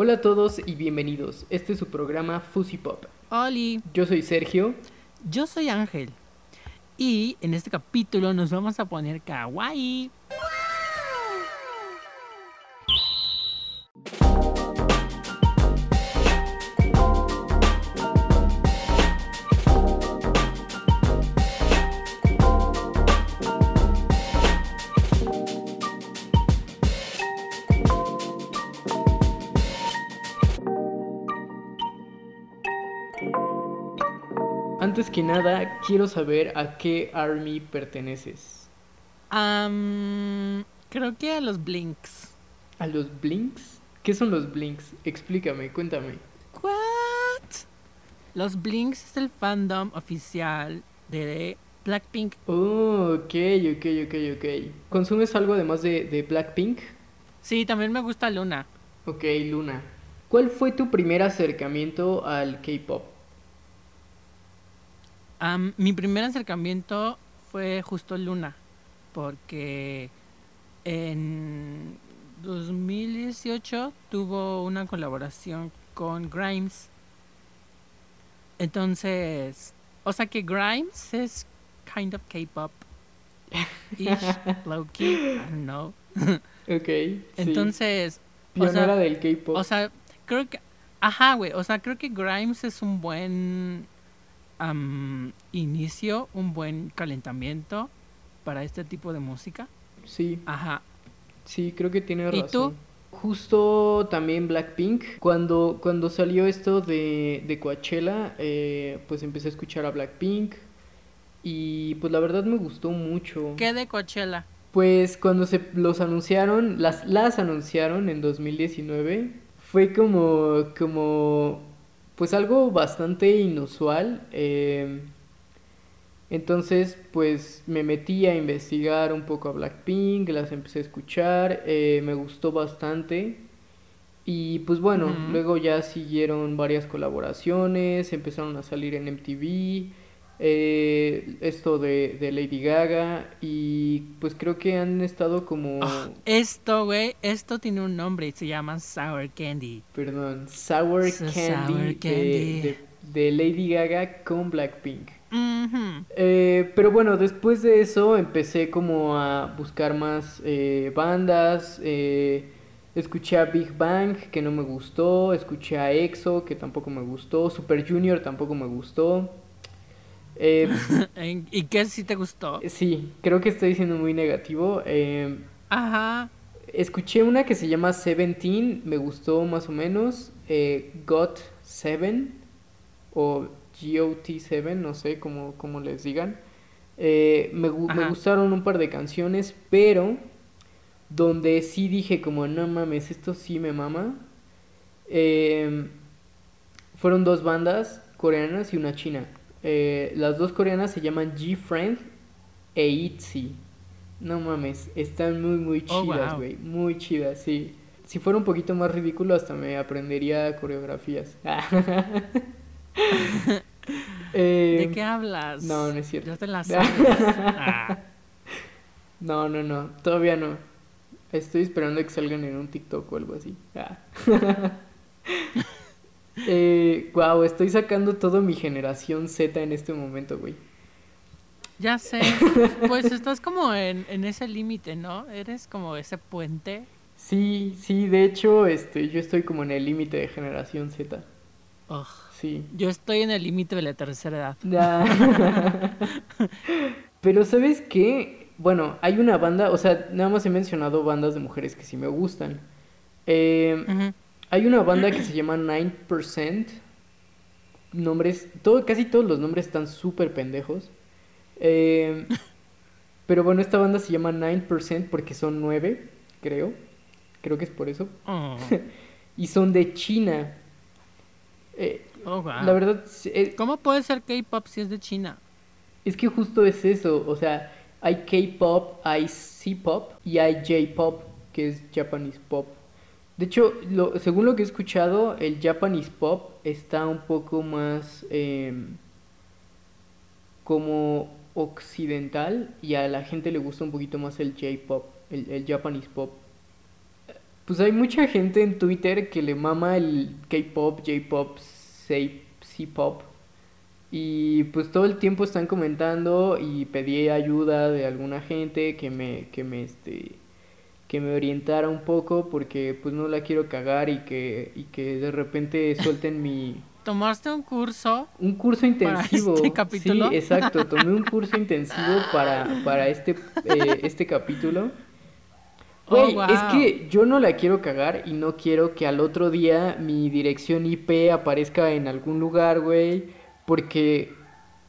Hola a todos y bienvenidos. Este es su programa Fuzzy Pop. Oli, Yo soy Sergio. yo soy Ángel. Y en este capítulo nos vamos a poner kawaii. Nada, quiero saber a qué army perteneces. Am, creo que a los Blinks. ¿A los Blinks? ¿Qué son los Blinks? Explícame, cuéntame. ¿What? Los Blinks es el fandom oficial de Blackpink. Oh, ok, ok, ok, ok. ¿Consumes algo además de, de Blackpink? Sí, también me gusta Luna. Ok, Luna. ¿Cuál fue tu primer acercamiento al K-pop? Am, mi primer acercamiento fue justo Luna, porque en 2018 tuvo una colaboración con Grimes. Entonces, o sea que Grimes es kind of K-pop. Ish, low key, I don't know. Ok. sí. Entonces, o sea, del K-pop. o sea, creo que. Ajá, güey. O sea, creo que Grimes es un buen inicio, un buen calentamiento para este tipo de música. sí. Ajá. Sí, creo que tiene ¿Y razón. tú? Justo también Blackpink. Cuando, cuando salió esto de, de Coachella, eh, pues empecé a escuchar a Blackpink. Y pues la verdad me gustó mucho. ¿Qué de Coachella? Pues cuando se los anunciaron, las, las anunciaron en 2019, fue como, como, pues algo bastante inusual. eh, entonces, pues me metí a investigar un poco a Blackpink, las empecé a escuchar, eh, me gustó bastante. Y pues bueno, luego ya siguieron varias colaboraciones, empezaron a salir en MTV, eh, esto de, de Lady Gaga, y pues creo que han estado como, Ah, esto, güey, esto tiene un nombre y se llama Sour Candy. perdón, Sour Candy, Sour de- Candy. De, de Lady Gaga con Blackpink. Eh, pero bueno, después de eso empecé como a buscar más eh, bandas. eh, escuché a Big Bang, que no me gustó. Escuché a EXO, que tampoco me gustó. Super Junior tampoco me gustó. Eh, ¿En- ¿Y qué sí te gustó? sí, creo que estoy siendo muy negativo. eh, Ajá. escuché una que se llama Seventeen, me gustó más o menos. Eh, Got Seven o GOT7, no sé cómo, cómo les digan. Eh, me, me gustaron un par de canciones, pero donde sí dije como, no mames, esto sí me mama. eh, fueron dos bandas coreanas y una china. Eh, las dos coreanas se llaman G-Friend e ITZY. No mames, están muy, muy Oh, chidas, wow. güey. Muy chidas, sí. Si fuera un poquito más ridículo, hasta me aprendería coreografías. Eh, ¿De qué hablas? no, no es cierto. Ya te la sabes. Ah. No, no, no, todavía no. Estoy esperando que salgan en un TikTok o algo así. Ah. eh, wow, estoy sacando toda mi generación Z en este momento, güey. Ya sé. Pues estás como en, en ese límite, ¿no? Eres como ese puente. Sí, sí, de hecho, este, yo estoy como en el límite de generación Z. Ugh. Sí. Yo estoy en el límite de la tercera edad. Ah. Pero ¿sabes qué? Bueno, hay una banda, o sea, nada más he mencionado bandas de mujeres que sí me gustan. Eh, Ujú. Hay una banda que se llama 9%. Nombres, todo, casi todos los nombres están súper pendejos. Eh, pero bueno, esta banda se llama 9% porque son 9, creo. Creo que es por eso. Oh, Y son de China. Eh, oh, wow. la verdad, eh, ¿Cómo puede ser K-pop si es de China? Es que justo es eso, o sea, hay K-pop, hay C-pop y hay J-pop, que es Japanese pop. De hecho, lo, según lo que he escuchado, el Japanese pop está un poco más em, como occidental y a la gente le gusta un poquito más el J-pop, el, Japanese pop. pues hay mucha gente en Twitter que le mama el K-pop, J-pop, C-pop. Y pues todo el tiempo están comentando y pedí ayuda de alguna gente que me, que me, este, que me orientara un poco porque pues no la quiero cagar y que, y que de repente suelten mi... ¿Tomaste un curso? Un curso intensivo. Para este capítulo. Sí, exacto. Tomé un curso intensivo para, para este, eh, este capítulo. Oh, Güey, wow. es que yo no la quiero cagar y no quiero que al otro día mi dirección IP aparezca en algún lugar, güey. Porque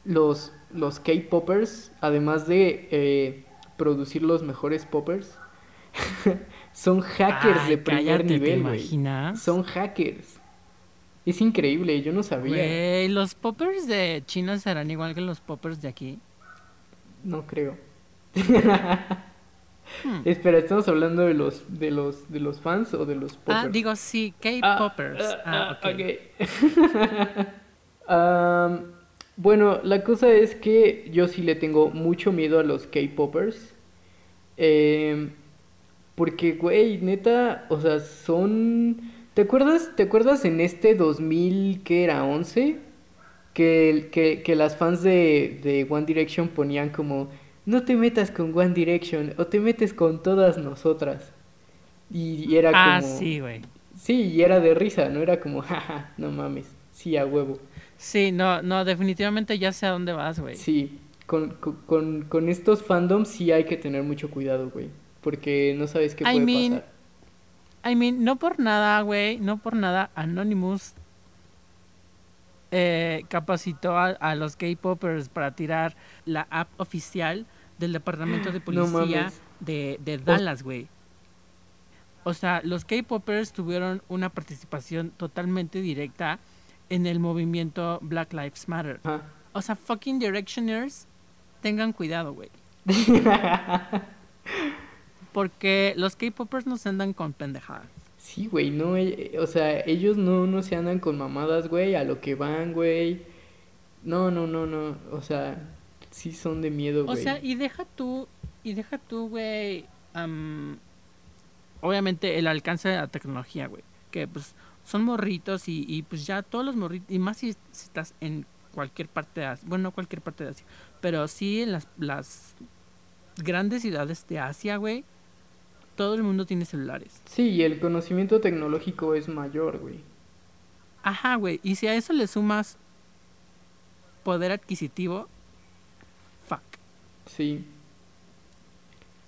los, los K-Poppers, además de eh, producir los mejores poppers, son hackers Ay, de primer cállate, ¿te nivel, güey. Son hackers. Es increíble, yo no sabía. Los poppers de China serán igual que los poppers de aquí. No creo. Hmm. Espera, ¿estamos hablando de los, de los, de los fans o de los poppers? Ah, digo sí, Ah, K-poppers. ah, Ah, ok. ok. Am, bueno, la cosa es que yo sí le tengo mucho miedo a los K-Poppers. Em, porque, güey, neta, o sea, son... ¿Te acuerdas, ¿te acuerdas en este 2000, que era 11? Que, que, que las fans de, de One Direction ponían como, no te metas con One Direction o te metes con todas nosotras. Y, y era Ah, como... sí, güey. Sí, y era de risa, no era como, jaja, no mames, sí, a huevo. Sí, no, no, definitivamente ya sé a dónde vas, güey. Sí, con, con, con- con estos fandoms sí hay que tener mucho cuidado, güey, porque no sabes qué I puede mean, pasar. I mean, no por nada, güey, no por nada, Anonymous eh, capacitó a, a los K-Poppers para tirar la app oficial del Departamento de Policía de, de Dallas, güey. O sea, los K-Poppers tuvieron una participación totalmente directa en el movimiento Black Lives Matter. O sea, fucking Directioners, tengan cuidado, güey. Porque los K-Poppers no se andan con pendejadas. Sí, güey, no, eh, o sea, ellos no, no se andan con mamadas, güey, a lo que van, güey. No, no, no, no, o sea, sí son de miedo, O güey. sea, y deja tú, y deja tú, güey, am, obviamente el alcance de la tecnología, güey, que pues son morritos y, y pues ya todos los morritos, y más si, si estás en cualquier parte de Asia, bueno, no cualquier parte de Asia, pero sí en las, las grandes ciudades de Asia, güey, todo el mundo tiene celulares. Sí, y el conocimiento tecnológico es mayor, güey. Ajá, güey, y si a eso le sumas poder adquisitivo, fuck. Sí.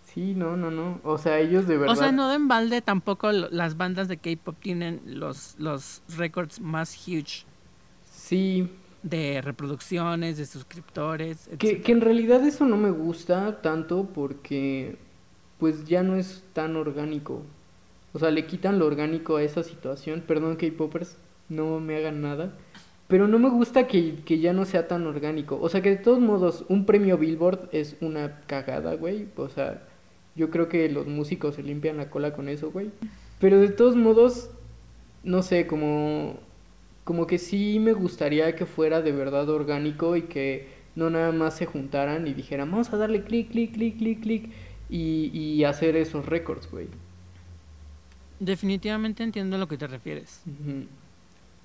Sí, no, no, no. O sea, ellos de verdad. O sea, no de balde tampoco las bandas de K-pop tienen los, los récords más huge Sí, de reproducciones, de suscriptores, que, que en realidad eso no me gusta tanto porque pues ya no es tan orgánico. O sea, le quitan lo orgánico a esa situación. Perdón, K-Popers, no me hagan nada. Pero no me gusta que, que ya no sea tan orgánico. O sea, que de todos modos, un premio Billboard es una cagada, güey. O sea, yo creo que los músicos se limpian la cola con eso, güey. Pero de todos modos, no sé, como, como que sí me gustaría que fuera de verdad orgánico y que no nada más se juntaran y dijeran, vamos a darle clic, clic, clic, clic, clic y, y hacer esos récords, güey. Definitivamente entiendo a lo que te refieres.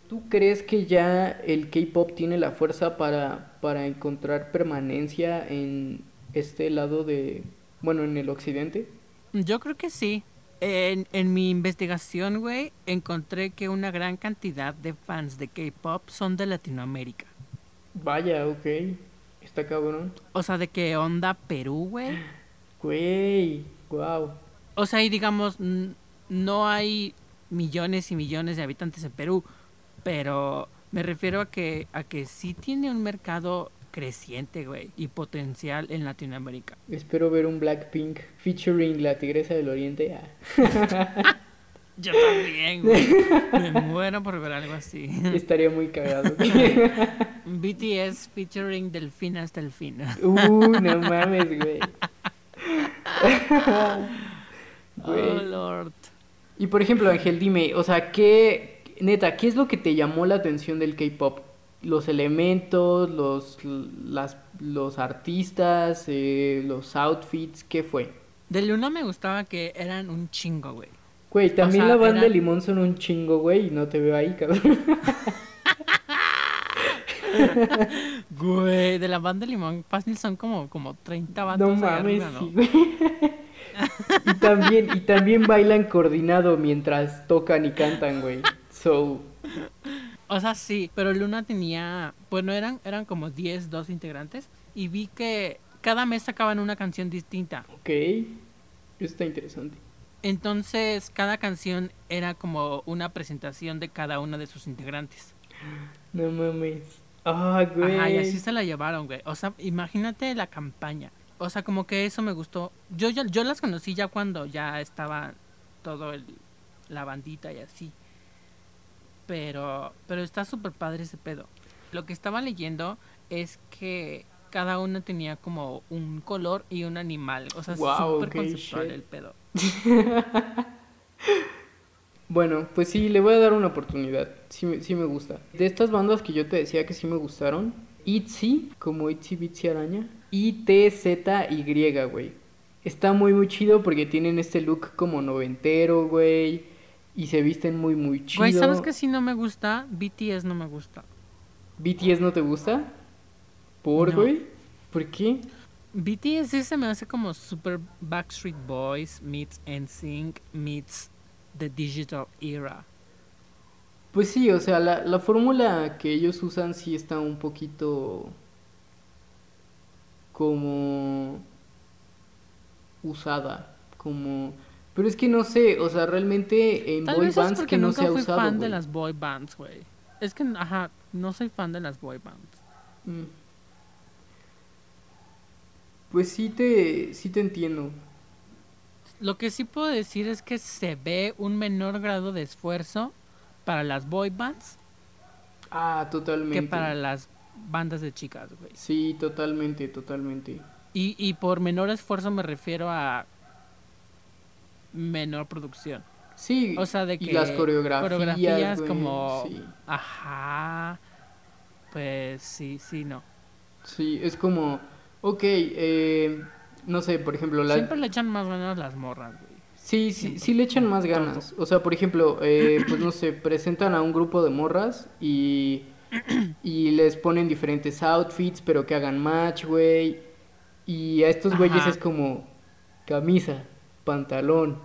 ¿Tú crees que ya el K-pop tiene la fuerza para, para encontrar permanencia en este lado de, bueno, en el occidente? Yo creo que sí. En, en mi investigación, güey, encontré que una gran cantidad de fans de K-pop son de Latinoamérica. Vaya, ok. Está cabrón. O sea, de qué onda Perú, güey. Güey, wow. O sea, y digamos, no hay millones y millones de habitantes en Perú, pero me refiero a que a que sí tiene un mercado creciente, güey, y potencial en Latinoamérica. Espero ver un Blackpink featuring la Tigresa del Oriente. Ah, Yo también, güey. Me muero por ver algo así. estaría muy cagado. BTS featuring Delfín hasta el fin. Uh, no mames, güey. Oh. Lord. Y por ejemplo, Ángel, dime, o sea, ¿qué, neta, qué es lo que te llamó la atención del K-pop? Los elementos, los, las, los artistas, eh, los outfits, ¿qué fue? De Luna me gustaba que eran un chingo, güey. Güey, también sea, la banda eran- Limón son un chingo, güey, y no te veo ahí, cabrón. Güey, de la banda Limón fácil son como, como 30 vatos No mames, arriba, ¿no? sí, güey. y también, y también bailan coordinado mientras tocan y cantan, güey. So, O sea, sí, pero Luna tenía, bueno, eran, eran como 10, 12 integrantes y vi que cada mes sacaban una canción distinta. ok. Eso está interesante. Entonces, cada canción era como una presentación de cada una de sus integrantes. No mames. Ah, güey. Ajá, y así se la llevaron, güey. O sea, imagínate la campaña. O sea, como que eso me gustó. Yo, ya- yo las conocí ya cuando ya estaba todo el, la bandita y así. Pero, pero está súper padre ese pedo. Lo que estaba leyendo es que cada una tenía como un color y un animal. O sea, Wow, súper conceptual shit. el pedo. Bueno, pues sí, le voy a dar una oportunidad. Sí, me- sí me gusta. De estas bandas que yo te decía que sí me gustaron, ITZY, como ITZY Bitsy Araña, y TZY, güey. Está muy, muy chido porque tienen este look como noventero, güey. Y se visten muy, muy chido. Güey, ¿sabes qué sí no me gusta? BTS no me gusta. ¿BTS no te gusta? ¿Por, No. güey? ¿Por qué? BTS sí se me hace como super Backstreet Boys meets NSYNC meets the digital era. Pues sí, o sea, la, la fórmula que ellos usan sí está un poquito como usada, como... Pero es que no sé, o sea, realmente en Tal boy vez es bands porque que no se ha usado, fan de las boy bands, güey. Es que, ajá, no soy fan de las boy bands. Mm. Pues sí te, sí te entiendo. Lo que sí puedo decir es que se ve un menor grado de esfuerzo para las boy bands Ah, totalmente. que para las bandas de chicas, güey. Sí, totalmente, totalmente. Y, y por menor esfuerzo me refiero a menor producción. Sí, O sea, de y que las coreografías, coreografías güey, como sí. ajá. Pues sí, sí, no. Sí, es como, ok, eh, no sé, por ejemplo, la... Siempre le echan más ganas las morras, güey. Sí, sí, sí le echan más ganas. O sea, por ejemplo, eh, pues no sé, presentan a un grupo de morras y, y les ponen diferentes outfits, pero que hagan match, güey. Y a estos güeyes es como camisa, pantalón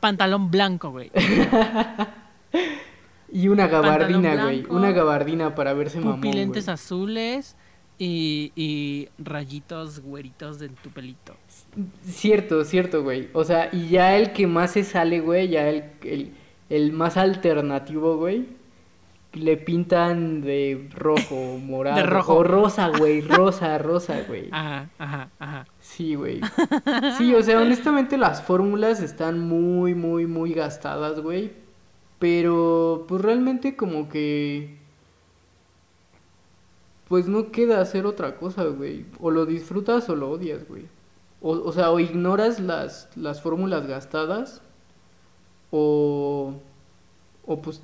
Pantalón blanco, güey. y una gabardina, güey. Una gabardina para verse mamón, Pupilentes güey. azules y, y rayitos güeritos de tu pelito. Cierto, cierto, güey. O sea, y ya el que más se sale, güey, ya el, el, el más alternativo, güey, le pintan de rojo, morado. De rojo. O rosa, güey, rosa, rosa, güey. Ajá, ajá, ajá. Sí, güey. Sí, o sea, honestamente las fórmulas están muy, muy, muy gastadas, güey. Pero, pues realmente como que... Pues no queda hacer otra cosa, güey. O lo disfrutas o lo odias, güey. O, o sea, o ignoras las, las fórmulas gastadas. O... O pues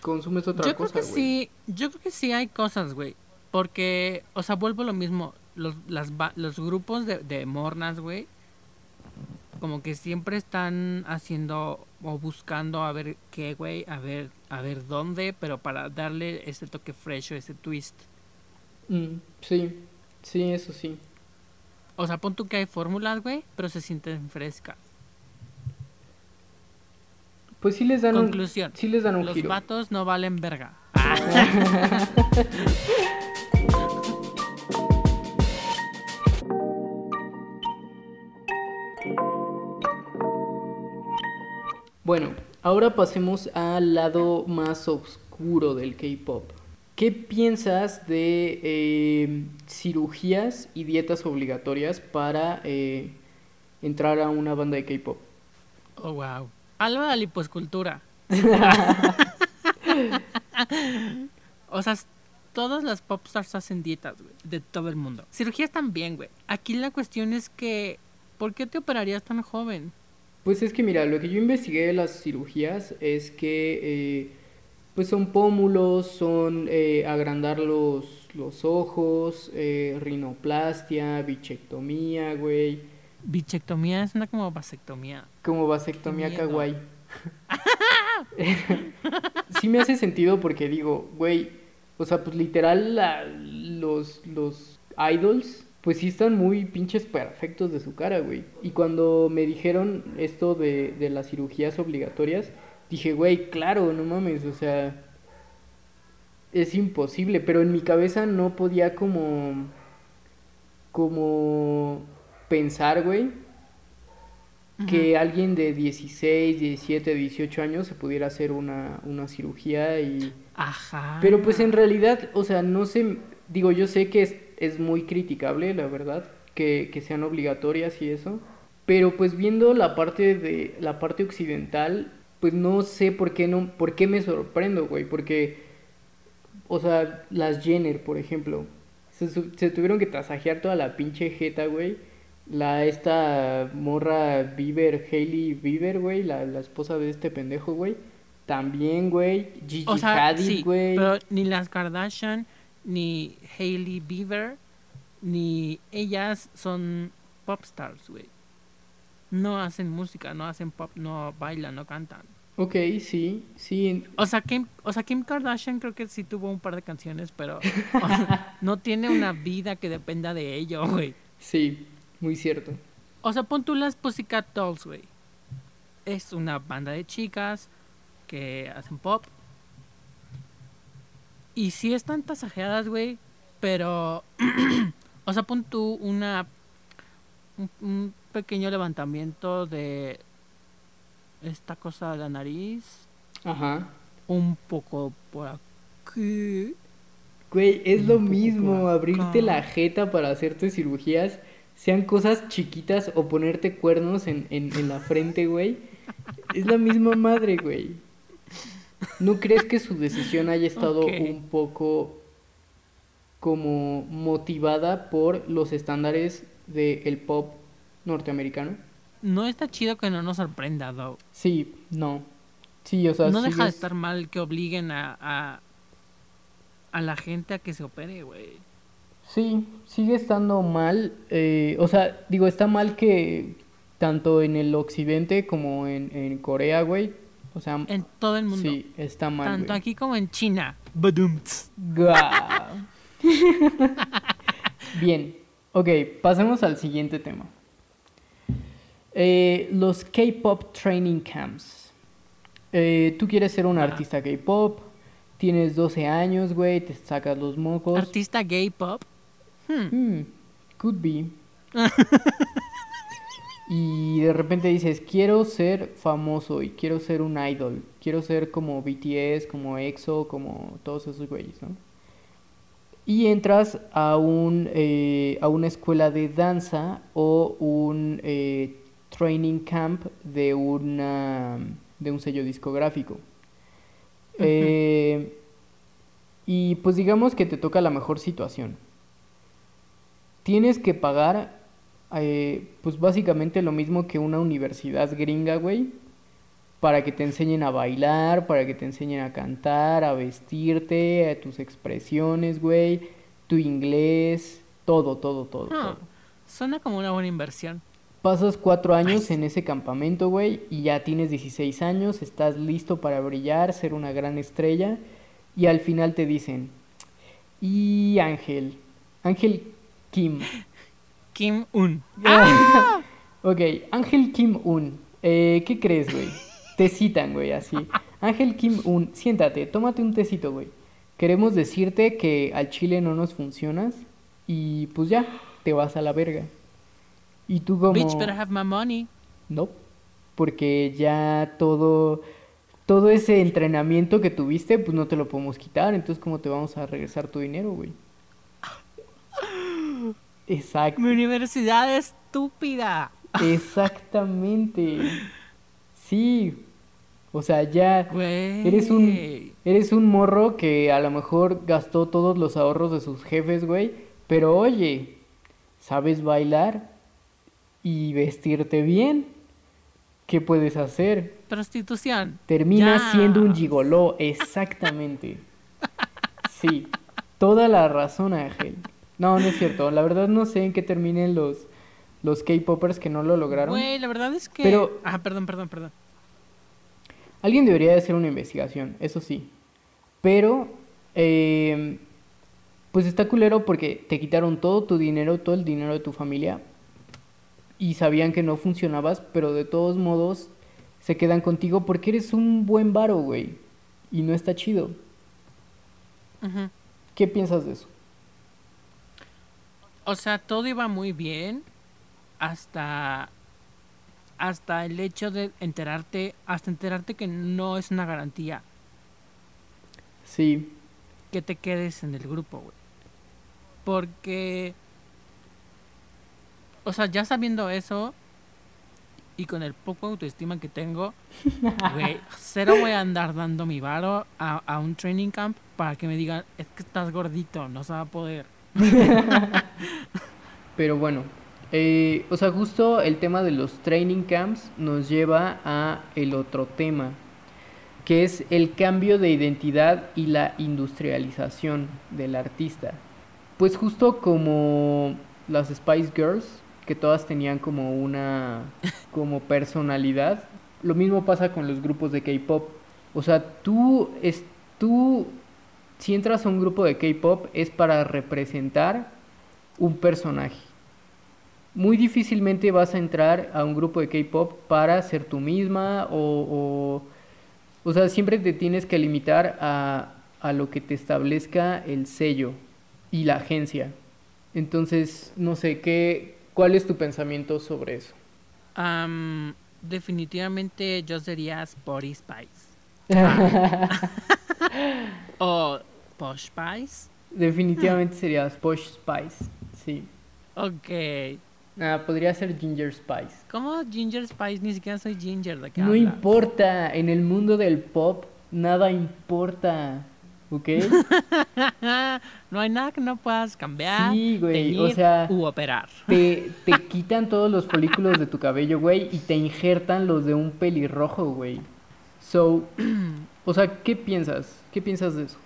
consumes otra Yo creo cosa, que güey. sí, yo creo que sí hay cosas, güey. Porque, o sea, vuelvo a lo mismo. Los, las, los grupos de, de mornas, güey, como que siempre están haciendo o buscando a ver qué, güey, a ver, a ver dónde, pero para darle ese toque fresh o ese twist. Mm, sí, sí, eso sí. O sea, pon tú que hay fórmulas, güey, pero se sienten frescas. Pues sí les dan un... Sí les dan un Los giro. vatos no valen verga. Bueno, ahora pasemos al lado más oscuro del K-pop. ¿Qué piensas de eh, cirugías y dietas obligatorias para eh, entrar a una banda de K-pop? Oh, wow. Algo de la liposcultura. o sea, todas las popstars hacen dietas, güey, de todo el mundo. Cirugías también, güey. Aquí la cuestión es que, ¿por qué te operarías tan joven? Pues es que mira, lo que yo investigué de las cirugías es que eh, pues son pómulos, son eh, agrandar los, los ojos, eh, rinoplastia, bichectomía, güey, Bichectomía es una como vasectomía. como vasectomía kawaii. sí me hace sentido porque digo, güey, o sea, pues literal la- los, los idols, pues sí están muy pinches perfectos de su cara, güey. Y cuando me dijeron esto de, de las cirugías obligatorias, dije, güey, claro, no mames, o sea, es imposible, pero en mi cabeza no podía como, como pensar, güey, que alguien de 16, 17, 18 años se pudiera hacer una, una cirugía y... Ajá. Pero pues en realidad, o sea, no sé, digo, yo sé que es, es muy criticable, la verdad, que, que sean obligatorias y eso, pero pues viendo la parte de, la parte occidental, pues no sé por qué no, por qué me sorprendo, güey, porque, o sea, las Jenner, por ejemplo, se, tuvieron que tasajear toda la pinche jeta, güey. La, esta morra Bieber, Hailey Bieber, güey, la, la esposa de este pendejo, güey. También, güey. Gigi O sea, Hadid, sí, güey. pero ni las Kardashian, ni Hailey Bieber, ni ellas son pop stars, güey. No hacen música, no hacen pop, no bailan, no cantan. Ok, sí, sí. O sea, Kim, o sea, Kim Kardashian creo que sí tuvo un par de canciones, pero o sea, no tiene una vida que dependa de ello, güey. Sí, muy cierto. O sea, pon tú las Pussycat Dolls, güey. Es una banda de chicas que hacen pop. Y sí están tasajeadas, güey. Pero, o sea, pon tú una, un, un pequeño levantamiento de esta cosa de la nariz. Ajá. Un poco por aquí. Güey, es lo mismo abrirte la jeta para hacerte cirugías, sean cosas chiquitas o ponerte cuernos en, en, en la frente, güey. Es la misma madre, güey. ¿No crees que su decisión haya estado un poco como motivada por los estándares del pop norteamericano? No está chido que no nos sorprenda, though. Sí, no. Sí, o sea, no deja de estar mal que obliguen a, a, a la gente a que se opere, güey. Sí, sigue estando mal. eh, o sea, digo, está mal que tanto en el occidente como en, en Corea, güey. O sea, En todo el mundo. sí, está mal, Tanto güey. aquí como en China. Guau. Bien, ok, pasemos al siguiente tema. Eh, los K-pop training camps. Eh, tú quieres ser un Ajá. artista K-pop, tienes 12 años, güey, te sacas los mocos. Artista gay pop. Hmm. Hmm, could be. y de repente dices, quiero ser famoso y quiero ser un idol. Quiero ser como BTS, como EXO, como todos esos güeyes, ¿no? Y entras a, un, eh, a una escuela de danza o un eh, training camp de, una, de un sello discográfico. Eh, y pues digamos que te toca la mejor situación tienes que pagar, eh, pues básicamente lo mismo que una universidad gringa, güey, para que te enseñen a bailar, para que te enseñen a cantar, a vestirte, a tus expresiones, güey, tu inglés, todo, todo, todo, Ah, todo. Suena como una buena inversión. Pasas cuatro años en ese campamento, güey, y ya tienes 16 años, estás listo para brillar, ser una gran estrella, y al final te dicen, y Ángel, Ángel Kim, Kim Un. Ok, Ángel Kim Un. Eh, ¿qué crees, güey? Te citan, güey, así. Ángel Kim Un, siéntate, tómate un tecito, güey. Queremos decirte que al chile no nos funcionas y pues ya, te vas a la verga. Y tú como... Bitch, better have my money. No, porque ya todo, todo ese entrenamiento que tuviste, pues no te lo podemos quitar, entonces ¿cómo te vamos a regresar tu dinero, güey? Exacto. Mi universidad estúpida. Exactamente. Sí. O sea, ya eres un eres un morro que a lo mejor gastó todos los ahorros de sus jefes, güey, pero oye, sabes bailar y vestirte bien. ¿Qué puedes hacer? Prostitución. Terminas siendo un gigoló, exactamente. Sí, toda la razón, Ángel. No, no es cierto. La verdad no sé en qué terminen los los K-popers que no lo lograron. Güey, la verdad es que. Pero- Ah, perdón, perdón, perdón. Alguien debería de hacer una investigación, eso sí. Pero, eh, pues está culero porque te quitaron todo tu dinero, todo el dinero de tu familia. Y sabían que no funcionabas, pero de todos modos se quedan contigo porque eres un buen varo, güey. Y no está chido. ¿Qué piensas de eso? O sea, todo iba muy bien hasta hasta el hecho de enterarte, hasta enterarte que no es una garantía Sí, que te quedes en el grupo, güey. Porque o sea, ya sabiendo eso y con el poco autoestima que tengo, güey, cero voy a andar dando mi varo a, a un training camp para que me digan, es que estás gordito, no se va a poder. pero bueno. Eh, o sea, justo el tema de los training camps nos lleva a el otro tema, que es el cambio de identidad y la industrialización del artista. Pues justo como las Spice Girls, que todas tenían como una como personalidad, lo mismo pasa con los grupos de K-pop. O sea, tú es tú si entras a un grupo de K-pop es para representar un personaje. Muy difícilmente vas a entrar a un grupo de K-pop para ser tú misma o, o, o sea, siempre te tienes que limitar a, a lo que te establezca el sello y la agencia. Entonces, no sé, ¿qué, ¿cuál es tu pensamiento sobre eso? Am, definitivamente yo sería Sporty Spice. o Posh Spice. Definitivamente sería Posh Spice, sí. Ok. Ah, podría ser Ginger Spice. ¿Cómo Ginger Spice? Ni siquiera soy Ginger. ¿De qué No importa, en el mundo del pop nada importa, ¿ok? no hay nada que no puedas cambiar, Sí, güey, o sea, u operar. Te, te quitan todos los folículos de tu cabello, güey, y te injertan los de un pelirrojo, güey. So, o sea, ¿qué piensas? ¿Qué piensas de eso?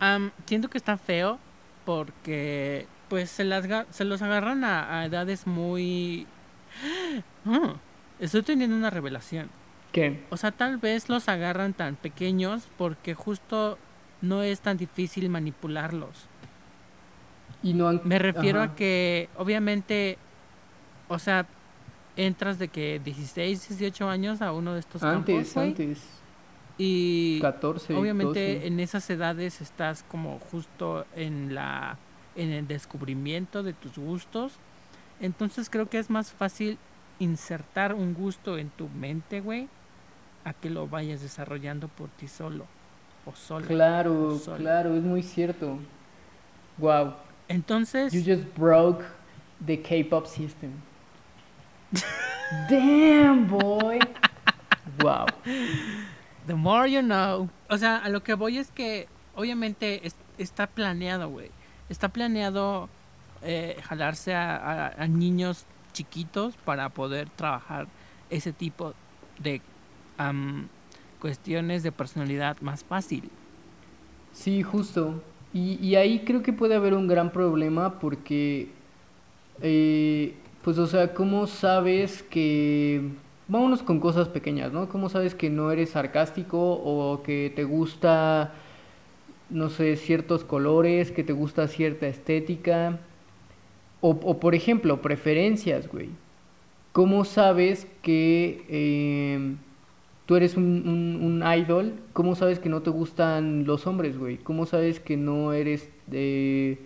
Am, siento que está feo porque pues se, las, se los agarran a, a edades muy... Ah, estoy teniendo una revelación. ¿Qué? O sea, tal vez los agarran tan pequeños porque justo no es tan difícil manipularlos. Y no han... Me refiero Ajá. a que obviamente, o sea, entras de que 16, 18 años a uno de estos Antes, campos, antes. y 14, obviamente 12. en esas edades estás como justo en la en el descubrimiento de tus gustos. Entonces creo que es más fácil insertar un gusto en tu mente, güey, a que lo vayas desarrollando por ti solo o sola. Claro, Solo. claro, es muy cierto. Wow, Entonces, you just broke the K-pop system. Damn, boy. Wow. The more you know. O sea, a lo que voy es que obviamente es- está planeado, güey. Está planeado eh, jalarse a, niños chiquitos para poder trabajar ese tipo de cuestiones de personalidad más fácil. Sí, justo. Y, y ahí creo que puede haber un gran problema porque, eh, pues, o sea, ¿cómo sabes que... Vámonos con cosas pequeñas, ¿no? ¿Cómo sabes que no eres sarcástico o que te gusta, no sé, ciertos colores, que te gusta cierta estética? O, por ejemplo, preferencias, güey. ¿Cómo sabes que em, tú eres un, un, un idol? ¿Cómo sabes que no te gustan los hombres, güey? ¿Cómo sabes que no eres de...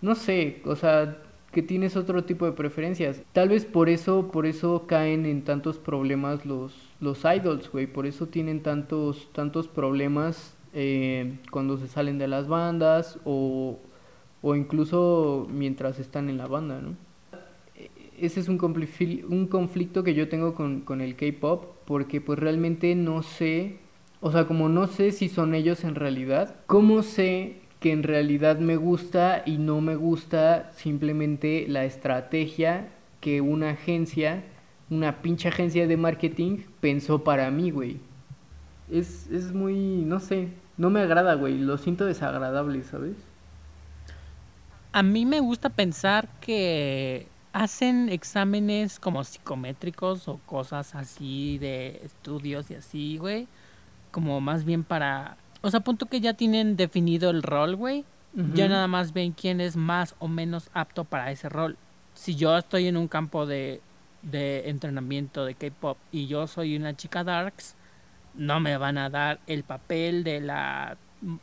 No sé, o sea, que tienes otro tipo de preferencias. Tal vez por eso, por eso caen en tantos problemas los, los idols, güey. Por eso tienen tantos, tantos problemas eh, cuando se salen de las bandas o, o incluso mientras están en la banda, ¿no? ese es un, un conflicto que yo tengo con, con el K-pop, porque pues realmente no sé, o sea, como no sé si son ellos en realidad, ¿cómo sé que en realidad me gusta y no me gusta simplemente la estrategia que una agencia, una pinche agencia de marketing pensó para mí, güey? Es, es muy, no sé, no me agrada, güey, lo siento desagradable, ¿sabes? A mí me gusta pensar que hacen exámenes como psicométricos o cosas así de estudios y así, güey, como más bien para... O sea, punto que ya tienen definido el rol, güey. Ya nada más ven quién es más o menos apto para ese rol. Si yo estoy en un campo de, de entrenamiento de K-pop y yo soy una chica darks, no me van a dar el papel de la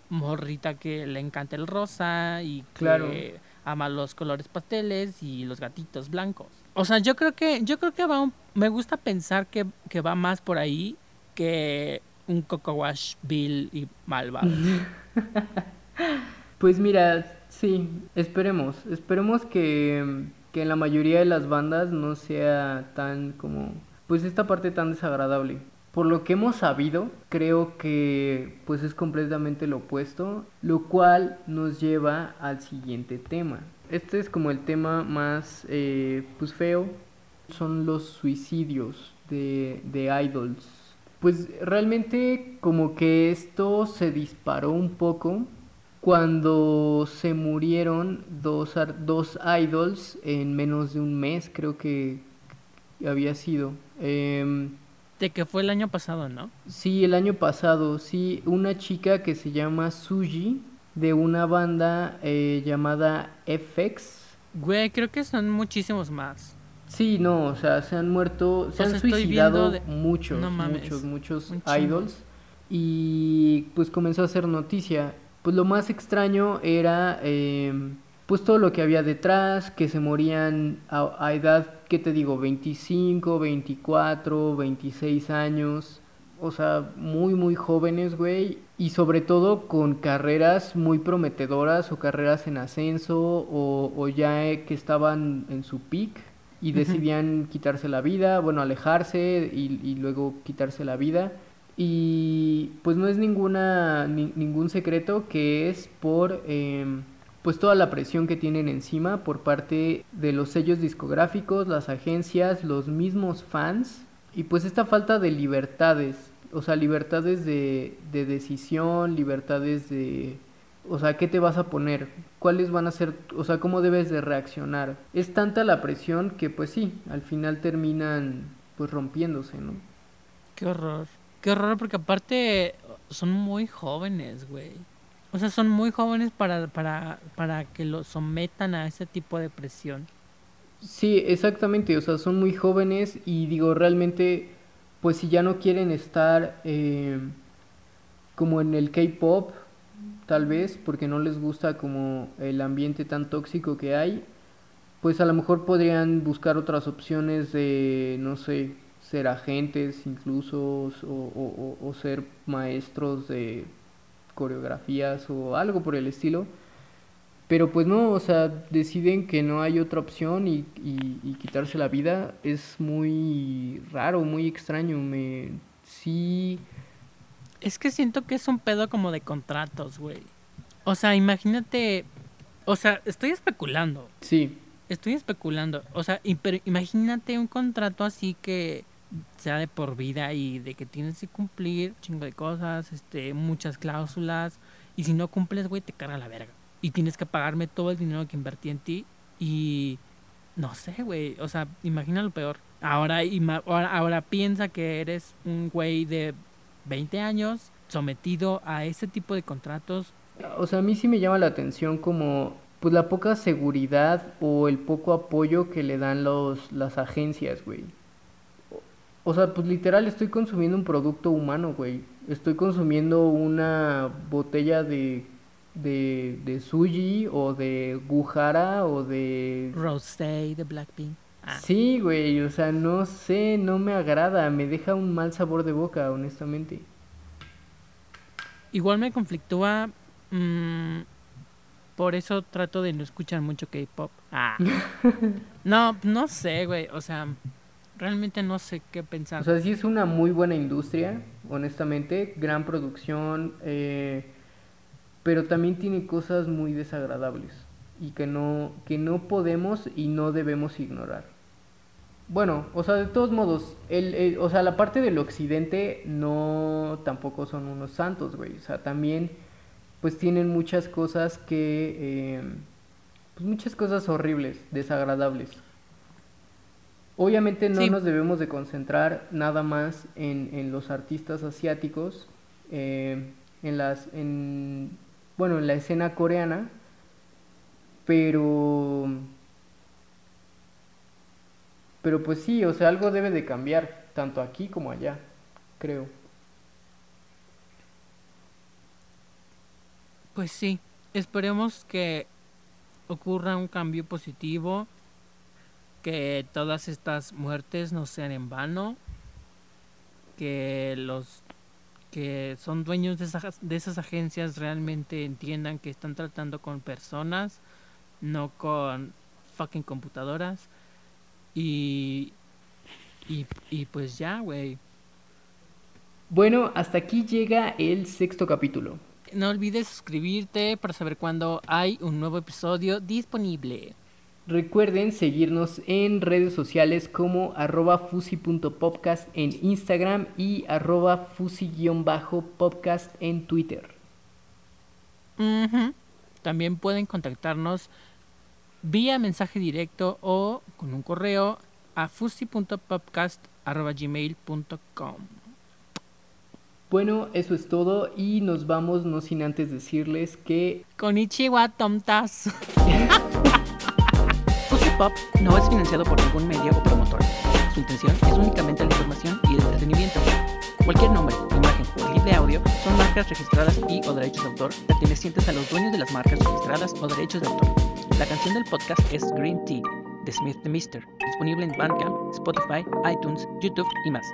morrita que le encanta el rosa y que ama los colores pasteles y los gatitos blancos. O sea, yo creo que yo creo que va me gusta pensar que, que va más por ahí que un Coco Wash Bill y malvado. pues mira, sí, esperemos, esperemos que, que en la mayoría de las bandas no sea tan como pues esta parte tan desagradable. Por lo que hemos sabido, creo que pues es completamente lo opuesto, lo cual nos lleva al siguiente tema. Este es como el tema más eh, pues feo, son los suicidios de, de idols. Pues realmente como que esto se disparó un poco cuando se murieron dos, dos idols en menos de un mes, creo que había sido. Eh, de que fue el año pasado, ¿no? Sí, el año pasado, sí. Una chica que se llama Suji, de una banda eh, llamada FX. Güey, creo que son muchísimos más. Sí, no, o sea, se han muerto, se han suicidado muchos, muchos, muchos idols. Y pues comenzó a hacer noticia. Pues lo más extraño era em, pues todo lo que había detrás, que se morían a, a edad ¿qué te digo? 25, 24, 26 años. O sea, muy, muy jóvenes, güey. Y sobre todo con carreras muy prometedoras o carreras en ascenso o, ya que estaban en su peak y decidían quitarse la vida, bueno, alejarse y, luego quitarse la vida. Y pues no es ninguna, ningún secreto que es por... Em, pues toda la presión que tienen encima por parte de los sellos discográficos, las agencias, los mismos fans y pues esta falta de libertades, o sea, libertades de, de decisión, libertades de... O sea, ¿qué te vas a poner? ¿Cuáles van a ser? O sea, ¿cómo debes de reaccionar? Es tanta la presión que pues sí, al final terminan pues rompiéndose, ¿no? Qué horror. Qué horror porque aparte son muy jóvenes, güey. O sea, son muy jóvenes para, para, para que los sometan a ese tipo de presión. Sí, exactamente. O sea, son muy jóvenes y digo, realmente, pues si ya no quieren estar eh, como en el K-Pop, tal vez, porque no les gusta como el ambiente tan tóxico que hay, pues a lo mejor podrían buscar otras opciones de, no sé, ser agentes incluso o, o, o ser maestros de coreografías o algo por el estilo. Pero pues no, o sea, deciden que no hay otra opción y, y, quitarse la vida. Es muy raro, muy extraño. Me sí. Es que siento que es un pedo como de contratos, güey. O sea, imagínate. O sea, estoy especulando. Sí. Estoy especulando. O sea, pero imagínate un contrato así que sea de por vida y de que tienes que cumplir un chingo de cosas, este, muchas cláusulas, y si no cumples, güey, te carga la verga. Y tienes que pagarme todo el dinero que invertí en ti y no sé, güey, o sea, imagina lo peor. Ahora, ahora, ahora piensa que eres un güey de 20 años sometido a ese tipo de contratos. O sea, a mí sí me llama la atención como pues la poca seguridad o el poco apoyo que le dan los las agencias, güey. O sea, pues literal estoy consumiendo un producto humano, güey. Estoy consumiendo una botella de, de, de sushi o de gujara o de... Rosé de Blackpink. Ah. Sí, güey, o sea, no sé, no me agrada, me deja un mal sabor de boca, honestamente. Igual me conflictúa, mm, por eso trato de no escuchar mucho K-pop. Ah. no, no sé, güey, o sea, realmente no sé qué pensar. O sea, sí es una muy buena industria, honestamente, gran producción, eh, pero también tiene cosas muy desagradables y que no, que no podemos y no debemos ignorar. Bueno, o sea, de todos modos, el, o sea, la parte del occidente no tampoco son unos santos, güey. O sea, también pues tienen muchas cosas que, eh, pues muchas cosas horribles, desagradables. Obviamente no nos debemos de concentrar nada más en, los artistas asiáticos, eh, en las, en, bueno, en la escena coreana, pero, pero pues sí, o sea, algo debe de cambiar, tanto aquí como allá, creo. Pues sí, esperemos que ocurra un cambio positivo, que todas estas muertes no sean en vano, que los que son dueños de esas, de esas agencias realmente entiendan que están tratando con personas, no con fucking computadoras. Y, y, y pues ya, güey. Bueno, hasta aquí llega el sexto capítulo. No olvides suscribirte para saber cuándo hay un nuevo episodio disponible. Recuerden seguirnos en redes sociales como arroba fusi.podcast en Instagram y arroba fusi-podcast en Twitter. También pueden contactarnos vía mensaje directo o con un correo a fusi.podcast.gmail.com. Bueno, eso es todo y nos vamos no sin antes decirles que... Konichiwa Tomtas. Pop no es financiado por ningún medio o promotor. Su intención es únicamente la información y el entretenimiento. Cualquier nombre, imagen o clip de audio son marcas registradas y o derechos de autor pertenecientes a los dueños de las marcas registradas o derechos de autor. La canción del podcast es Green Tea, de Smith the Mister, disponible en Bandcamp, Spotify, iTunes, YouTube y más.